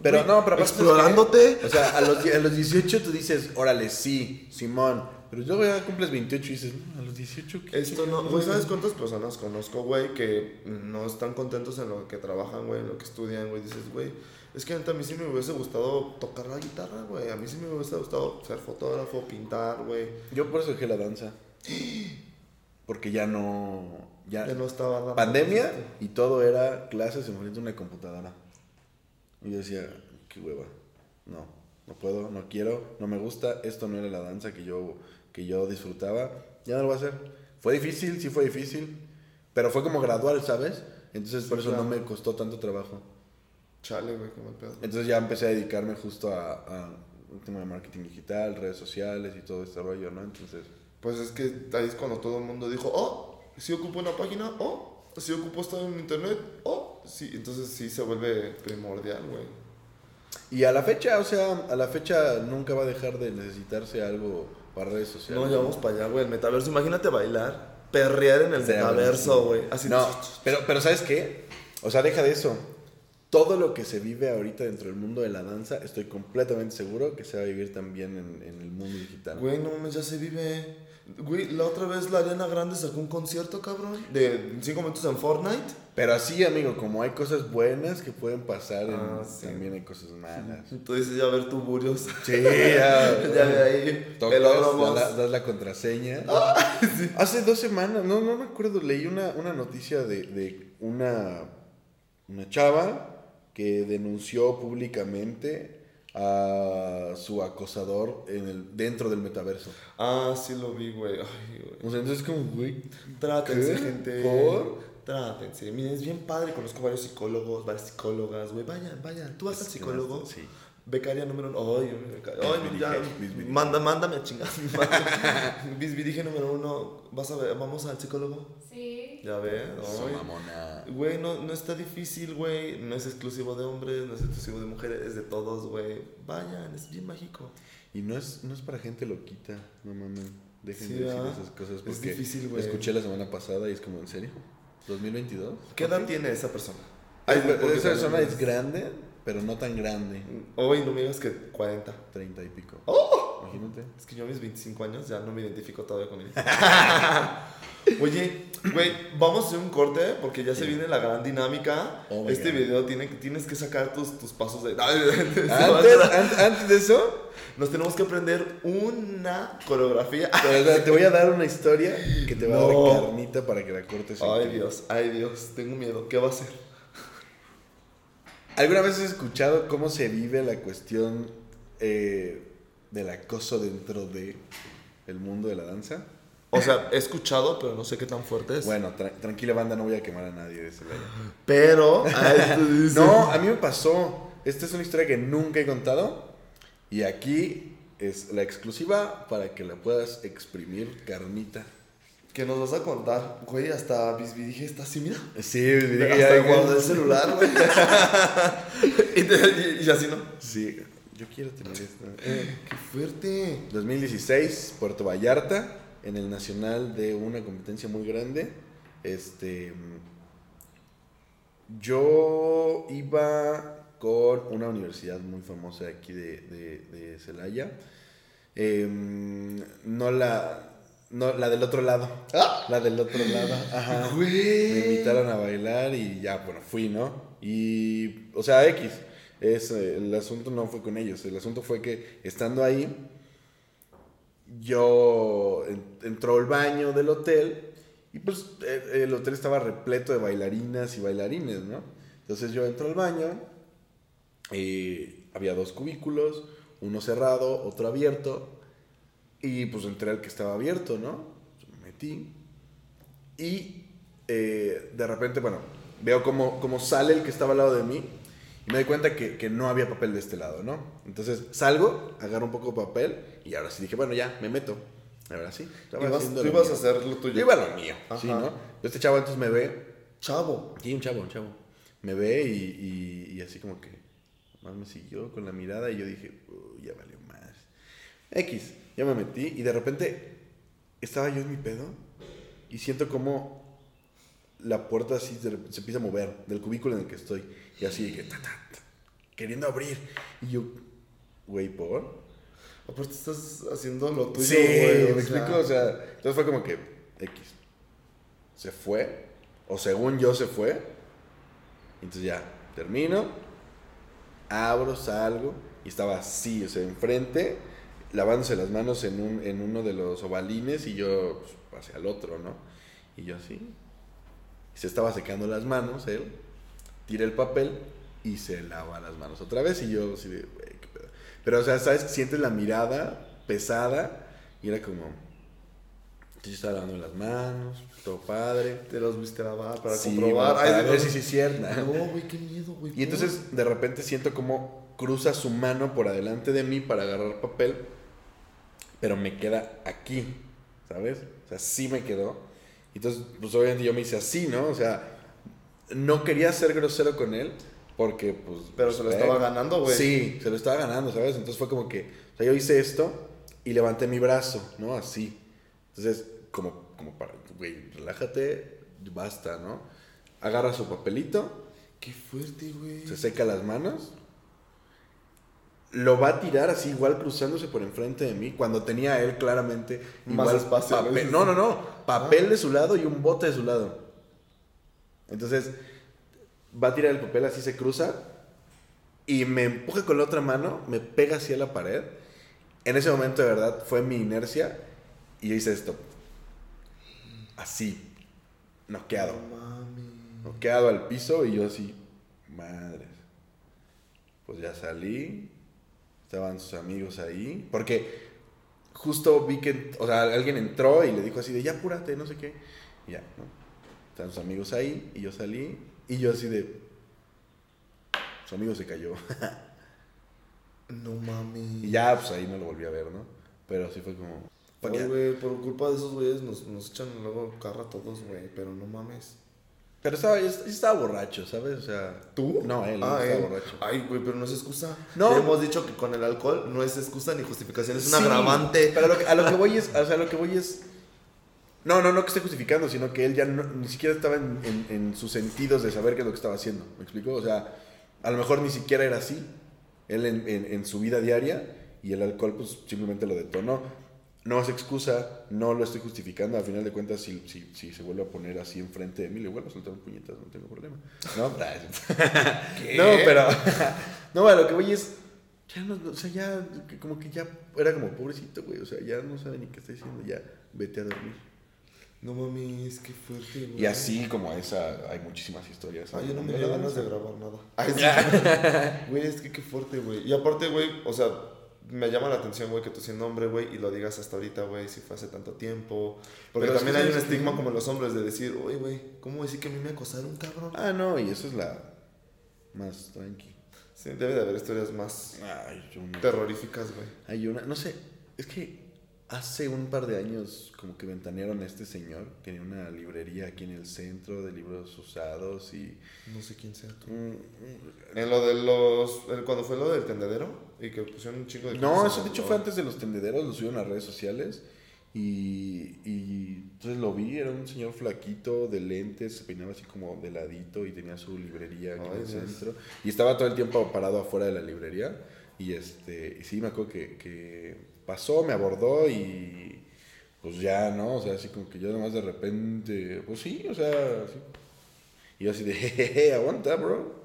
Pero güey, no, pero explorándote. O sea, a los, a los 18 tú dices, órale, sí, Simón. Pero luego ya cumples 28 y dices, no, a los 18. ¿qué- Esto qué- no, güey, ¿sabes cuántas personas conozco, güey, que no están contentos en lo que trabajan, güey, en lo que estudian, güey? Dices, güey, es que a mí sí me hubiese gustado tocar la guitarra, güey. A mí sí me hubiese gustado ser fotógrafo, pintar, güey. Yo por eso dejé la danza. Porque ya no. Ya, Ya no estaba dando. pandemia y todo era clases enfrente de una computadora. Y yo decía, qué hueva. No, no puedo, no quiero, no me gusta. Esto no era la danza que yo, que yo disfrutaba. Ya no lo voy a hacer. Fue difícil, sí fue difícil. Pero fue como gradual, ¿sabes? Entonces por eso claro. no me costó tanto trabajo. Chale, güey, qué mal pedo. Entonces ya empecé a dedicarme justo a, tema de marketing digital, redes sociales y todo este rollo, ¿no? Entonces, Pues es que ahí es cuando todo el mundo dijo, oh, si ocupo una página, oh, si ocupo estar en internet, oh, sí. Entonces sí se vuelve primordial, güey. Y a la fecha, o sea, a la fecha nunca va a dejar de necesitarse algo para redes sociales. No, ya vamos para allá, güey, el metaverso. Imagínate bailar, perrear en el metaverso, güey. Así No, pero, pero ¿sabes qué? O sea, deja de eso. Todo lo que se vive ahorita dentro del mundo de la danza, estoy completamente seguro que se va a vivir también en, en el mundo digital. Güey, no mames, ya se vive. Güey, la otra vez la Arena Grande sacó un concierto, cabrón. De 5 minutos en Fortnite. Pero así, amigo, como hay cosas buenas que pueden pasar, en- Ah, sí. también hay cosas malas. [laughs] Entonces ya ver tu burios. Sí, ya. ya [laughs] de ahí. Tocas, la, das la contraseña. [laughs] Ah, Hace dos semanas, no, no me acuerdo, leí una, una noticia de, de una, una chava que denunció públicamente a su acosador en el, dentro del metaverso. Ah, sí lo vi, güey. O sea, entonces como, güey, Trátense, ¿Qué? gente. ¿Por? Trátense. Miren, es bien padre. Conozco varios psicólogos, varias psicólogas, güey. Vayan, vayan. ¿Tú vas al psicólogo? Sí. Becaria número uno. Ay, becaria. Ay, ya. bisbirige. Manda, mándame a chingar. [laughs] Bisbirige número uno. ¿Vas a ver? ¿Vamos al psicólogo? Sí. Ya ves. Güey, no, no está difícil, güey. No es exclusivo de hombres, no es exclusivo de mujeres, es de todos, güey. Vayan, es bien mágico. Y no es, no es para gente loquita, no mames. Dejen Sí, de decir esas cosas Es porque difícil, güey. escuché la semana pasada y es como, ¿en serio? ¿2022? ¿Qué edad tiene esa persona? Ay, esa persona es grande, pero no tan grande. Hoy no me digas que 40. 30 y pico. ¡Oh! Imagínate. Es que yo a mis 25 años ya no me identifico todavía con él. [laughs] Oye, güey, vamos a hacer un corte porque ya se viene la gran dinámica. Oh este God. video tiene, tienes que sacar tus, tus pasos de... [laughs] Antes, an- antes de eso, Nos tenemos que aprender una coreografía. te te voy a dar una historia que te va a dar carnita para que la cortes. Ay Dios, ay Dios, tengo miedo. ¿Qué va a hacer? ¿Alguna vez has escuchado cómo se vive la cuestión eh, del acoso dentro de el mundo de la danza? O sea, he escuchado, pero no sé qué tan fuerte es. Bueno, tra- tranquila banda, no voy a quemar a nadie de ese lado. Pero... [laughs] No, a mí me pasó. Esta es una historia que nunca he contado. Y aquí es la exclusiva para que la puedas exprimir, carnita. ¿Qué nos vas a contar? Güey, hasta Bisbee dije, está así, mira. Sí, dije, Hasta ya, el celular, güey. [laughs] y, te- y- y así, ¿no? Sí, yo quiero tener esto. Qué fuerte. 2016, Puerto Vallarta, en el nacional de una competencia muy grande. Este. Yo iba con una universidad muy famosa de aquí de, de, de Celaya. Em, no la. No, la del otro lado. ¡Ah! La del otro lado. Ajá. Güey. Me invitaron a bailar y ya, bueno, fui, ¿no? Y, o sea, X. Es, eh, el asunto no fue con ellos. El asunto fue que estando ahí, yo en- entró el baño del hotel y pues eh, el hotel estaba repleto de bailarinas y bailarines, ¿no? Entonces yo entro al baño, y había dos cubículos, uno cerrado, otro abierto, y pues entré al que estaba abierto, ¿no? Me metí y eh, de repente, bueno, veo como, como sale el que estaba al lado de mí y me doy cuenta que, que no había papel de este lado, ¿no? Entonces salgo, agarro un poco de papel y ahora sí dije, bueno, ya, me meto. Ahora sí. estaba Ibas- tú ibas a hacer lo tuyo. Yo iba a lo mío, ¿sí, Ajá. no? Este chavo entonces me ve, Chavo. sí, un chavo, un chavo, me ve y, y- y así como que más me siguió con la mirada y yo dije, "Uy, ya valió más. X, ya me metí y de repente estaba yo en mi pedo y siento como la puerta así se, se empieza a mover del cubículo en el que estoy y así que ta, ta, ta, queriendo abrir y yo, güey, ¿por? Aparte estás haciendo lo tuyo, Sí, güey. me explico, o sea, entonces fue como que X. Se fue, o según yo se fue. Entonces ya, termino, abro, salgo, y estaba así, o sea, enfrente, lavándose las manos en, un, en uno de los ovalines, y yo pues, hacia el otro, ¿no? Y yo así. Y se estaba secando las manos, él, tira el papel y se lava las manos otra vez, y yo así de. Pero, o sea, ¿sabes? Sientes la mirada pesada, y era como. Yo estaba lavando las manos, todo padre. Te los viste lavar para Sí, comprobar. Ay, ver no. si es cierto. No, güey, qué miedo, güey. Y entonces de repente siento como cruza su mano por adelante de mí para agarrar papel, pero me queda aquí, ¿sabes? O sea, sí me quedó. Entonces, pues obviamente yo me hice así, ¿no? O sea, no quería ser grosero con él porque, pues... Pero se lo pues, estaba ganando, güey. Sí, se lo estaba ganando, ¿sabes? Entonces fue como que, o sea, yo hice esto y levanté mi brazo, ¿no? Así. Entonces, como, como para, güey, relájate, basta, ¿no? Agarra su papelito Qué fuerte, güey. se seca las manos, lo va a tirar así igual cruzándose por enfrente de mí, cuando tenía él claramente Más igual espacio, ¿no? papel- no, no, no, papel de su lado y un bote de su lado. Entonces, va a tirar el papel así, se cruza y me empuja con la otra mano, me pega hacia la pared. En ese momento, de verdad, fue mi inercia y yo hice esto. Así, noqueado No mames. noqueado al piso y yo así, madres. Pues ya salí, estaban sus amigos ahí, porque justo vi que, o sea, alguien entró y le dijo así de, ya apúrate, no sé qué, y ya, ¿no? Estaban sus amigos ahí y yo salí y yo así de, su amigo se cayó. [laughs] No mames. y ya, pues ahí no lo volví a ver, ¿no? Pero sí fue como, yeah. güey, por culpa de esos güeyes nos, nos echan luego carra a todos, güey. Pero no mames. Pero estaba, estaba borracho, ¿sabes? O sea, ¿Tú? No, él, ah, estaba él. borracho. Ay, güey, pero no es excusa. No. Ya hemos dicho que con el alcohol no es excusa ni justificación, es un Sí, agravante. Pero a lo, que, a lo que voy es, o sea, a lo que voy es. No, no, no que esté justificando, sino que él ya no- ni siquiera estaba en, en- en sus sentidos de saber qué es lo que estaba haciendo. ¿Me explico? O sea, a lo mejor ni siquiera era así. Él en, su vida diaria y el alcohol, pues simplemente lo detonó. No es excusa, no lo estoy justificando. Al final de cuentas, si, si, si se vuelve a poner así enfrente de mí, le vuelvo a soltar un puñetazo, no tengo problema. ¿No? [laughs] ¿Qué? No, pero. [laughs] no, a lo que voy es. Ya no, o sea, ya. Como que ya era como pobrecito, güey. O sea, ya no sabe ni qué está diciendo. Ya vete a dormir. No mames, qué fuerte, güey. Y así como esa, hay muchísimas historias. Ay, yo no me dio ganas de grabar nada. Ay, sí. [laughs] Güey, es que qué fuerte, güey. Y aparte, güey, o sea, me llama la atención, güey, que tú siendo hombre, güey, y lo digas hasta ahorita, güey, si fue hace tanto tiempo. Porque Pero es también que hay un estigma como los hombres de decir, oye, güey, ¿cómo decir que a mí me acosaron, cabrón? Ah, no, y eso es la más tranqui. Sí, debe de haber historias más Ay, yo no. terroríficas, güey. Hay una, no sé, es que hace un par de años como que ventanearon a este señor. Tenía una librería aquí en el centro de libros usados y... No sé quién sea tú. mm, mm, En lo de los. Cuando fue lo del tendedero y que pusieron un chingo de. No, eso de hecho fue antes de los tendederos, lo subieron a redes sociales. Y, y entonces lo vi, era un señor flaquito de lentes, se peinaba así como de ladito y tenía su librería aquí Ay, en el Dios. centro. Y estaba todo el tiempo parado afuera de la librería. Y este, y sí, me acuerdo que, que pasó, me abordó y pues ya, ¿no? O sea, así como que yo nomás de repente, pues sí, o sea, sí. Y yo así de, [laughs] jejeje, aguanta, bro.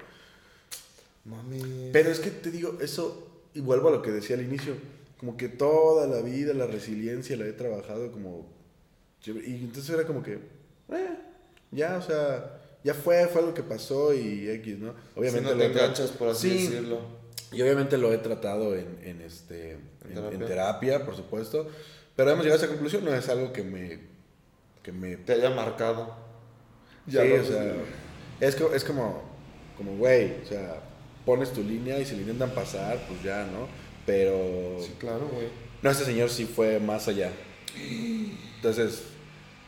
Mami. Pero es que te digo, eso, y vuelvo a lo que decía al inicio, como que toda la vida la resiliencia la he trabajado como... Y entonces era como que, eh, ya, o sea, ya fue, fue algo que pasó y X, ¿no? Obviamente no te enganchas, por así Sí, decirlo. Y obviamente lo he tratado en, en este, ¿En terapia? en terapia, por supuesto, pero hemos llegado a esa conclusión, no es algo que me... Que me Te haya marcado. Sí, Ya lo- o sea, es, co- es como, como, güey, o sea, pones tu línea y si le intentan pasar, pues ya, ¿no? Pero, Sí, claro, güey. no, este señor sí fue más allá. Entonces,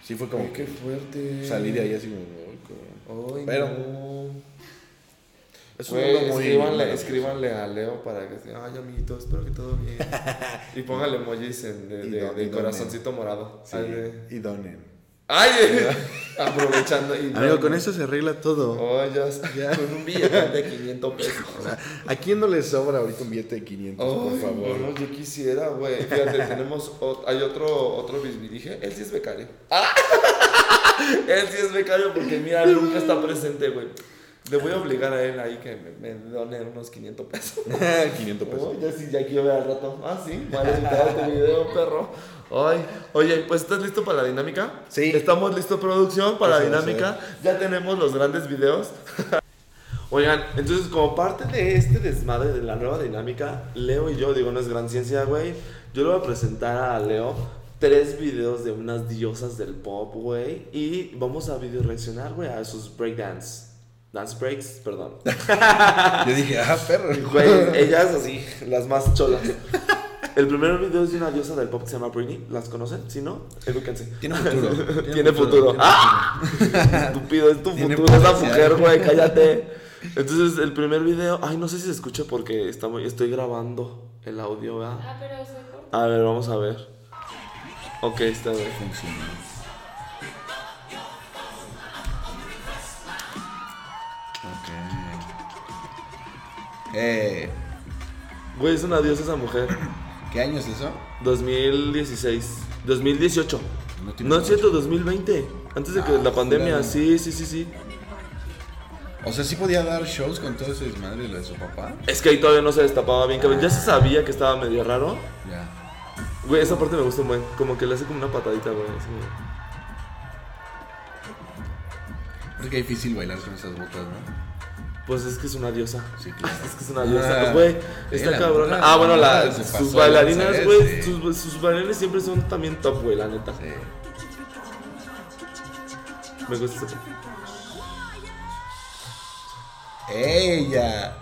sí fue como Ay, qué fuerte. salí de ahí así como. Ay, Pero- no. Es un mundo muy... escríbanle, a Leo para que ay amiguito, espero que todo bien. [laughs] y póngale emojis en, de, de- don- de y donen. corazoncito morado. Sí, Ay, de- y donen. ay, [laughs] [laughs] aprovechando. Y Amigo, con eso se arregla todo. Oh, ya, Ya. Con un billete de 500 pesos. O sea, ¿a quién no le sobra ahorita un billete de 500, por Ay, favor? no, yo quisiera, güey. Fíjate, tenemos. o- hay otro, otro bisbirige. Él sí es becario. ¡Ah! Él sí es becario porque, mira, nunca está presente, güey. Le voy a obligar a él ahí que me, me done unos 500 pesos. [laughs] 500 pesos. Oh, ya sí, ya quiero ver al rato. Ah, sí, [laughs] vale, invitado tu video, perro. Ay, oye, pues ¿estás listo para la dinámica? Sí. Estamos listos, producción, para Eso la dinámica. Ya tenemos los grandes videos. [laughs] Oigan, entonces como parte de este desmadre de la nueva dinámica, Leo y yo, digo, no es gran ciencia, güey, yo le voy a presentar a Leo tres videos de unas diosas del pop, güey, y vamos a video reaccionar, güey, a sus breakdance. Dance breaks, perdón. [laughs] Yo dije, ah, perro. Güey, ellas así, las más cholas. El primer video es de una diosa del pop que se llama Britney. ¿Las conocen? Si no, edúquense. Tiene futuro. [laughs] Tiene futuro. tiene ¡Ah! [laughs] Estúpido, es tu Tiene futuro, esa potencial. mujer, güey, cállate. Entonces, el primer video, ay, no sé si se escucha porque estamos, estoy grabando el audio, ¿verdad? Ah, pero se corta. A ver, vamos a ver. Ok, está bien. Funcionó. Eh, Güey, es una diosa esa mujer. ¿Qué año es eso? 2016. 2018. No No es cierto, mucho. 2020. Antes de que Ah, la pandemia, jurado. sí, sí, sí, sí. O sea, sí podía dar shows con todo ese desmadre de lo de su papá. Es que ahí todavía no se destapaba bien, cabrón. Ya se sabía que estaba medio raro. Ya. Güey, esa parte me gusta un buen. Como que le hace como una patadita, güey. así. Es que es difícil bailar con esas botas, ¿no? Pues es que es una diosa. Sí, [laughs] claro. Es que es una diosa. Ah, Güey, sí, está la cabrona. Ah, bueno, la pasó sus bailarinas, güey. sí. Sus, sus bailarines siempre son también top, güey, la neta. Sí. Me gusta esa- ¡Ella!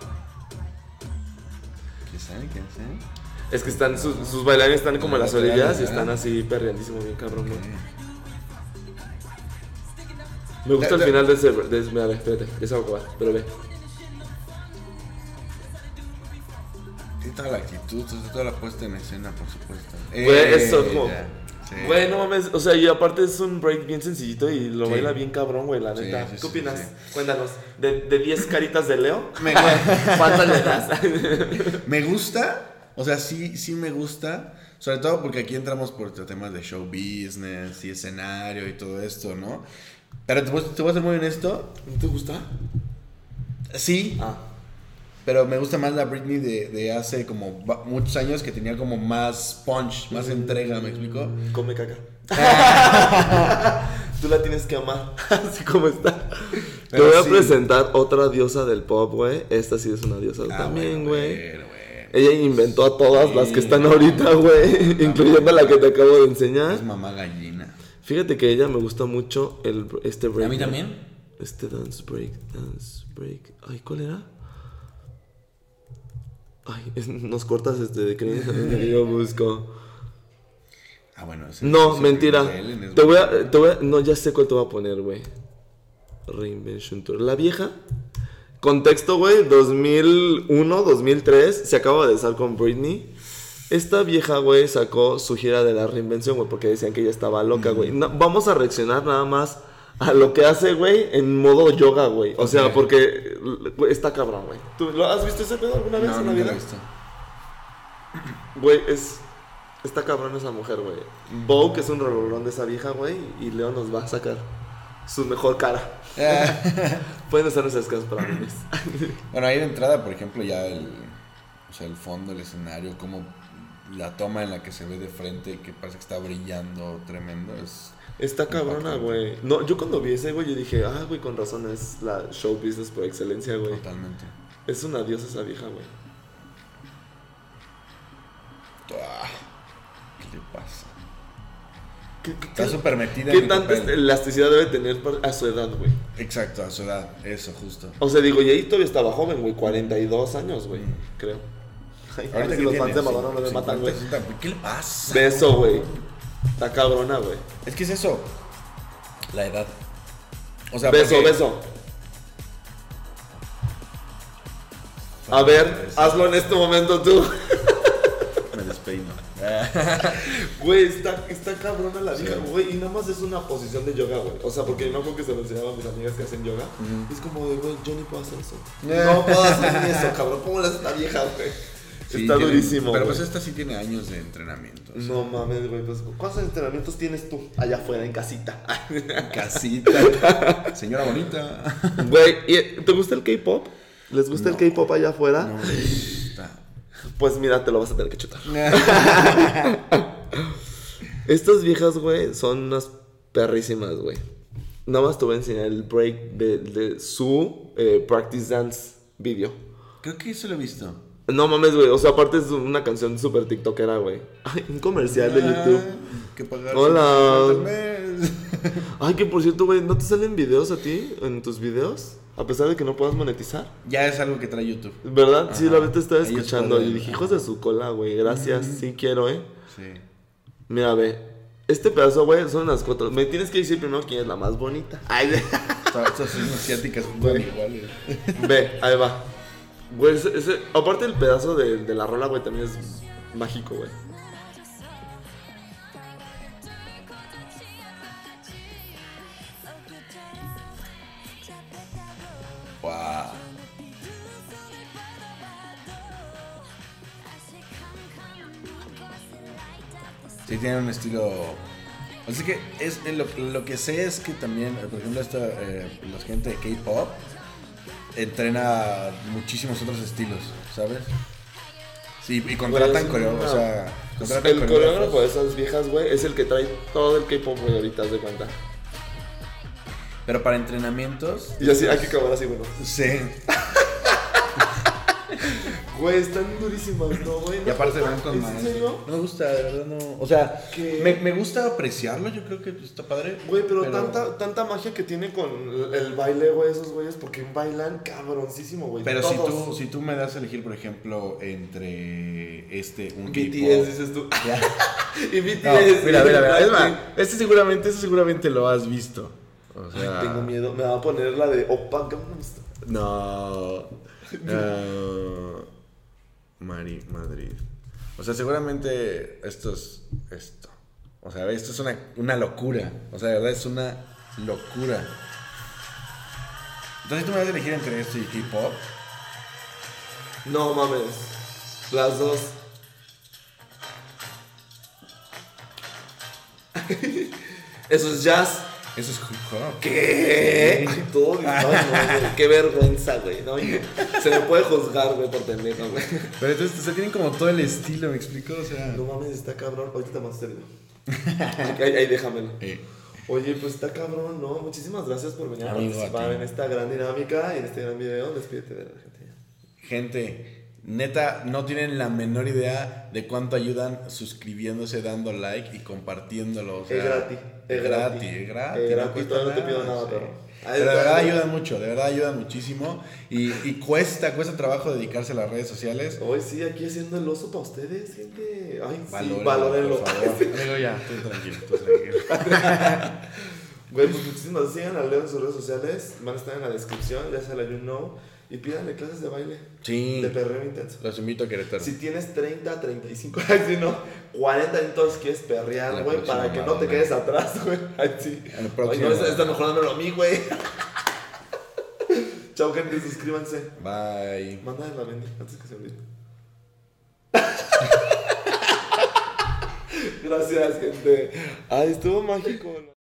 ¿Qué sabe? ¿Qué sabe? Es que están, sus, sus bailarines están como en las orillas y están así perreandísimo, bien cabrón, güey. Me gusta el final de ese. De, ese- mira, ve, espérate, ya se va a acabar, pero ve. Tiene toda la actitud, toda la puesta en escena, por supuesto. Güey, eso como. Sí. Güey, no mames. O sea, y aparte es un break bien sencillito y lo Sí. baila bien cabrón, güey, la neta. sí, ¿Qué opinas? Cuéntanos. De, de 10 caritas de Leo, Me, [laughs] ¿cuántas le das? [laughs] me gusta, o sea, sí, sí me gusta, sobre todo porque aquí entramos por temas de show business y escenario y todo esto, ¿no? Pero te, te voy a ser muy honesto, ¿No te gusta? sí, Ah. Pero me gusta más la Britney de, de hace como muchos años que tenía como más punch, más entrega, ¿me explico? Come caca. [laughs] Tú la tienes que amar, [laughs] así como está. Te voy a sí. presentar otra diosa del pop, güey. Esta sí es una diosa Ah, también, güey. bueno, bueno. Ella inventó a todas las que están ahorita, güey. [laughs] incluyendo la que te acabo de enseñar. Es mamá gallina. Fíjate que ella me gusta mucho el, este break. ¿A mí también? Este dance break, dance break. Ay, ¿cuál era? Ay, es- nos cortas este de que [laughs] yo busco. Ah, bueno, ese No, ese mentira. Te voy, a, te voy a- No, ya sé cuál te voy a poner, güey. Reinvention Tour. La vieja. Contexto, güey. 2001, 2003. Se acaba de estar con Britney. Esta vieja, güey, sacó su gira de la reinvención, güey, porque decían que ella estaba loca, güey. No, vamos a reaccionar nada más a lo que hace, güey, en modo yoga, güey. O sea, porque está cabrón, güey. ¿Tú lo has visto ese pedo alguna vez No, en la lo vida? he visto. Güey, es. Está cabrón esa mujer, güey. Vogue es un rolón de esa vieja, güey. Y Leo nos va a sacar su mejor cara. [laughs] Pueden usar nuestras casas para memes. [laughs] Bueno, ahí de entrada, por ejemplo, ya el, o sea, el fondo, el escenario, como la toma en la que se ve de frente, que parece que está brillando tremendo, es... Está cabrona, güey. No, yo cuando vi ese, güey, yo dije, ah, güey, con razón es la show business por excelencia, güey. Totalmente. Es una diosa esa vieja, güey. Ah, ¿Qué le pasa? ¿Qué, qué- Está súper metida qué en tanta papel. elasticidad debe tener a su edad, güey? Exacto, a su edad, eso, justo. O sea, digo, y ahí todavía estaba joven, güey. 42 años, güey. Creo. Ay, a ver si los fans de Madonna no me 50, matan, güey. 60, ¿Qué le pasa? Beso, güey. Está cabrona, güey. Es que es eso, la edad. O sea, Beso, porque- beso. A ver, hazlo en este momento tú. [laughs] Me despeino. [laughs] Güey, está, está cabrona la vieja, güey. Y nada más es una posición de yoga, güey. O sea, porque me acuerdo que se lo enseñaba a mis amigas que hacen yoga. Es como de, güey, yo ni puedo hacer eso. [laughs] No puedo hacer ni eso, cabrón. ¿Cómo le hace esta vieja, güey? Sí, está tiene- durísimo. Pero güey. pues esta sí tiene años de entrenamiento. o sea, No mames, güey. Pues, ¿cuántos entrenamientos tienes tú allá afuera en casita? Casita. [laughs] Señora bonita. Güey, ¿y- ¿te gusta el K-pop? ¿Les gusta el. K-pop allá afuera? No me gusta. Pues mira, te lo vas a tener que chutar. [laughs] Estas viejas, güey, son unas perrísimas, güey. Nada más te voy a enseñar el break de, de su eh, Practice Dance video. Creo que eso lo he visto. No mames, güey. O sea, aparte es una canción súper tiktokera, güey. [laughs] Ay, un comercial de YouTube. Ah, Que pagar Hola. 150 al mes. Ay, que por cierto, güey, ¿no te salen videos a ti en tus videos? A pesar de que no puedas monetizar. Ya es algo que trae YouTube. ¿Verdad? Sí, la vez te estaba escuchando pueden, y dije, hijos de su cola, güey. Gracias, sí quiero, eh. Sí. Mira, ve. Este pedazo, güey, son unas cuatro. Me tienes que decir primero quién es la más bonita. Ay, ve. Todas estas son asiáticas iguales. ve, ahí va. Güey, ese, ese- aparte el pedazo de, de la rola, güey, también es mágico, güey. Wow. Sí, tiene un estilo. Así que es, lo, lo que sé es que también, por ejemplo, esta, eh, la gente de K-pop entrena muchísimos otros estilos, ¿sabes? Sí, y contratan coreógrafos. O sea, contratan El coreógrafo de esas viejas, güey, es el que trae todo el K-pop, güey, ahorita, de cuenta. Pero para entrenamientos. Y así, hay que acabar así, bueno. Sí. Güey, están durísimas, ¿no, güey? Y aparte van con ¿Es más. ¿En serio? No me gusta, de verdad no. O sea, me, me gusta apreciarlo, yo creo que está padre. Güey, pero, Tanta, tanta magia que tiene con el baile, güey, esos güeyes, porque bailan cabroncísimo, güey. Pero si tú, si tú me das a elegir, por ejemplo, entre este, un BTS, dices tú. [laughs] Ya. [laughs] y BTS. No, mira, mira, mira. Es más, Ay, [laughs] este seguramente, este seguramente lo has visto. O sea, Tengo miedo, me va a poner la de Opa Gangnam Style. No. Mari, Madrid. O sea, seguramente esto es esto. O sea, esto es una, una locura. O sea, de verdad es una locura. Entonces tú me vas a elegir entre esto y K-pop. No mames. Las dos. [laughs] Eso es jazz. Eso es hip hop. ¿Qué? Ay, todo. [laughs] No, güey. Qué vergüenza, güey. No, se me puede juzgar, güey, por pendejo, güey. Pero entonces, o sea, tienen como todo el estilo, ¿me explico? O sea. No mames, está cabrón. Ahorita te mando video. Ahí, ahí déjamelo. [laughs] Eh, Oye, pues está cabrón, ¿no? Muchísimas gracias por venir a participar ti. en esta gran dinámica y en este gran video. Despídete de la gente. gente, neta, no tienen la menor idea de cuánto ayudan suscribiéndose, dando like y compartiéndolo. O sea, Es gratis, es Es gratis. gratis, es gratis. Es no gratis, no te pido nada, sí. pero- de verdad ayudan mucho, de verdad ayudan muchísimo. Y, y cuesta, cuesta trabajo dedicarse a las redes sociales. Hoy sí, aquí haciendo el oso para ustedes, gente. Ay, sí, Valórenlo, valórenlo. por favor. [laughs] Amigo, ya, tú tranquilo, tú tranquilo. Güey, pues muchísimas sigan a Leo en sus redes sociales. Van a estar en la descripción, ya sea la you know. Y pídanle clases de baile. Sí. De perreo intenso. Los invito a Querétaro. Si tienes 30, 35, [laughs] ay, si no, 40 entonces quieres perrear, güey, para que no te quedes atrás, güey. [laughs] Ay, sí. El Ay, próximo no, está, mejor a mí, güey. [laughs] Chao, gente, suscríbanse. Bye. Mándale la Bendy antes que se olvide. Gracias, gente. Ay, estuvo mágico.